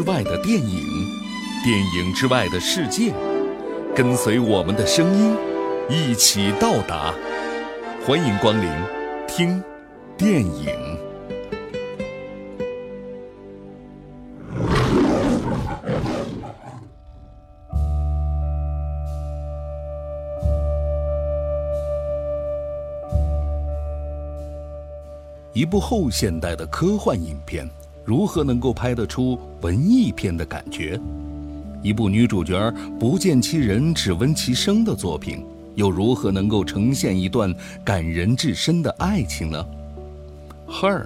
之外的电影，电影之外的世界，跟随我们的声音，一起到达。欢迎光临，听电影。一部后现代的科幻影片，如何能够拍得出文艺片的感觉？一部女主角不见其人，只闻其声的作品，又如何能够呈现一段感人至深的爱情呢？《Her》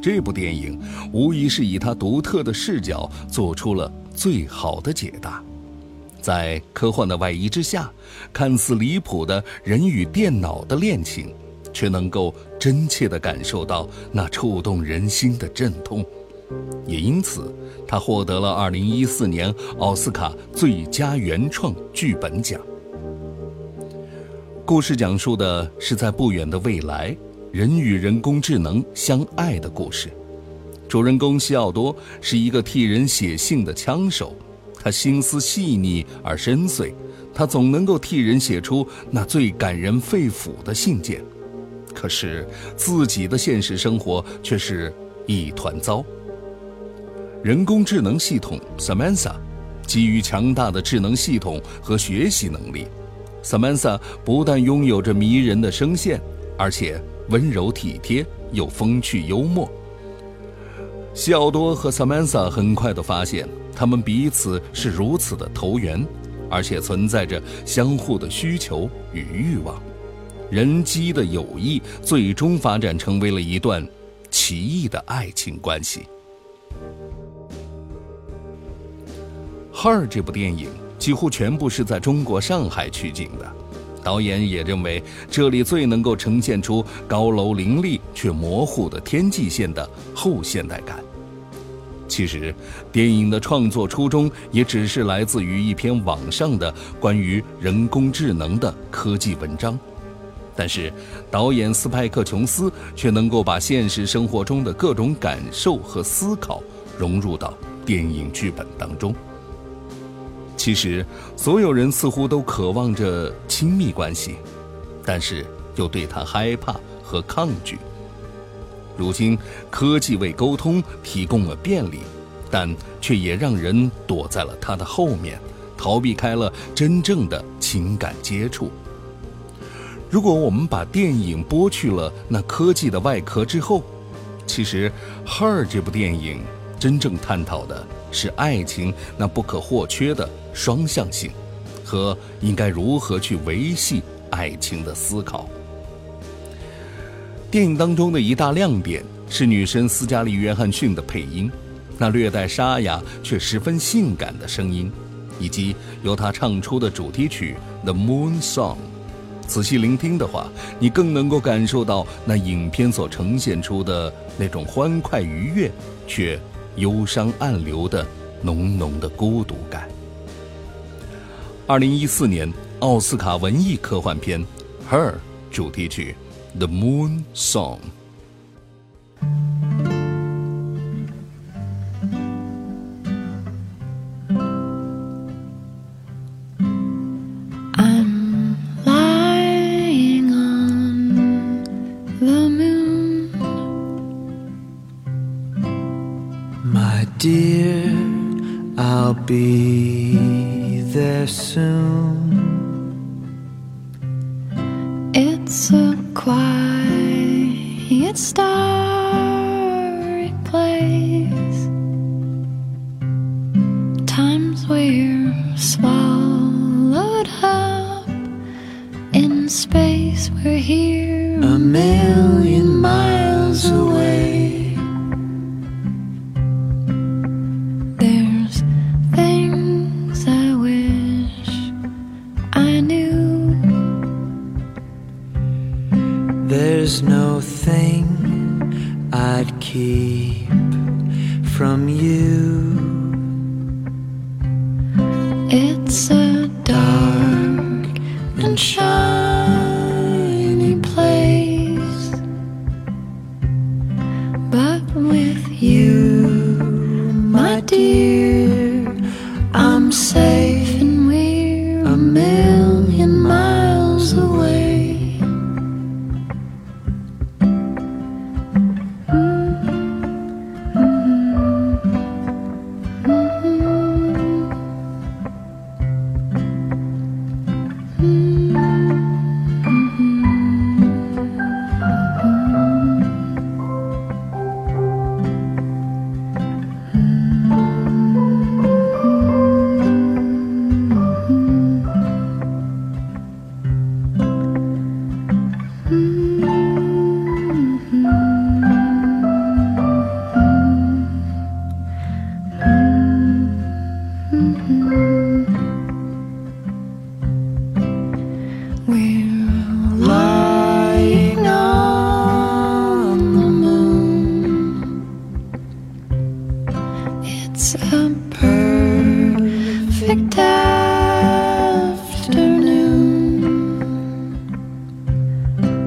这部电影，无疑是以他独特的视角做出了最好的解答。在科幻的外衣之下，看似离谱的人与电脑的恋情。却能够真切地感受到那触动人心的阵痛，也因此，他获得了2014年奥斯卡最佳原创剧本奖。故事讲述的是在不远的未来，人与人工智能相爱的故事。主人公西奥多是一个替人写信的枪手，他心思细腻而深邃，他总能够替人写出那最感人肺腑的信件。可是自己的现实生活却是一团糟。人工智能系统 Samantha，基于强大的智能系统和学习能力，Samantha 不但拥有着迷人的声线，而且温柔体贴又风趣幽默。西奥多和 Samantha 很快地发现，他们彼此是如此的投缘，而且存在着相互的需求与欲望。人机的友谊最终发展成为了一段奇异的爱情关系。《Her》这部电影几乎全部是在中国上海取景的，导演也认为这里最能够呈现出高楼林立却模糊的天际线的后现代感。其实，电影的创作初衷也只是来自于一篇网上的关于人工智能的科技文章。但是，导演斯派克·琼斯却能够把现实生活中的各种感受和思考融入到电影剧本当中。其实，所有人似乎都渴望着亲密关系，但是又对他害怕和抗拒。如今，科技为沟通提供了便利，但却也让人躲在了他的后面，逃避开了真正的情感接触。如果我们把电影剥去了那科技的外壳之后，其实《Her》这部电影真正探讨的是爱情那不可或缺的双向性，和应该如何去维系爱情的思考。电影当中的一大亮点是女神斯嘉丽·约翰逊的配音，那略带沙哑却十分性感的声音，以及由她唱出的主题曲《The Moon Song》。仔细聆听的话，你更能够感受到那影片所呈现出的那种欢快愉悦，却忧伤暗流的浓浓的孤独感。二零一四年奥斯卡文艺科幻片《Her》主题曲《The Moon Song》。Dear, I'll be there soon. It's a quiet, starry place. Times we're swallowed up in space. We're here a million There's no thing I'd keep from you. It's a dark and shiny place, but with you, my dear. I'm okay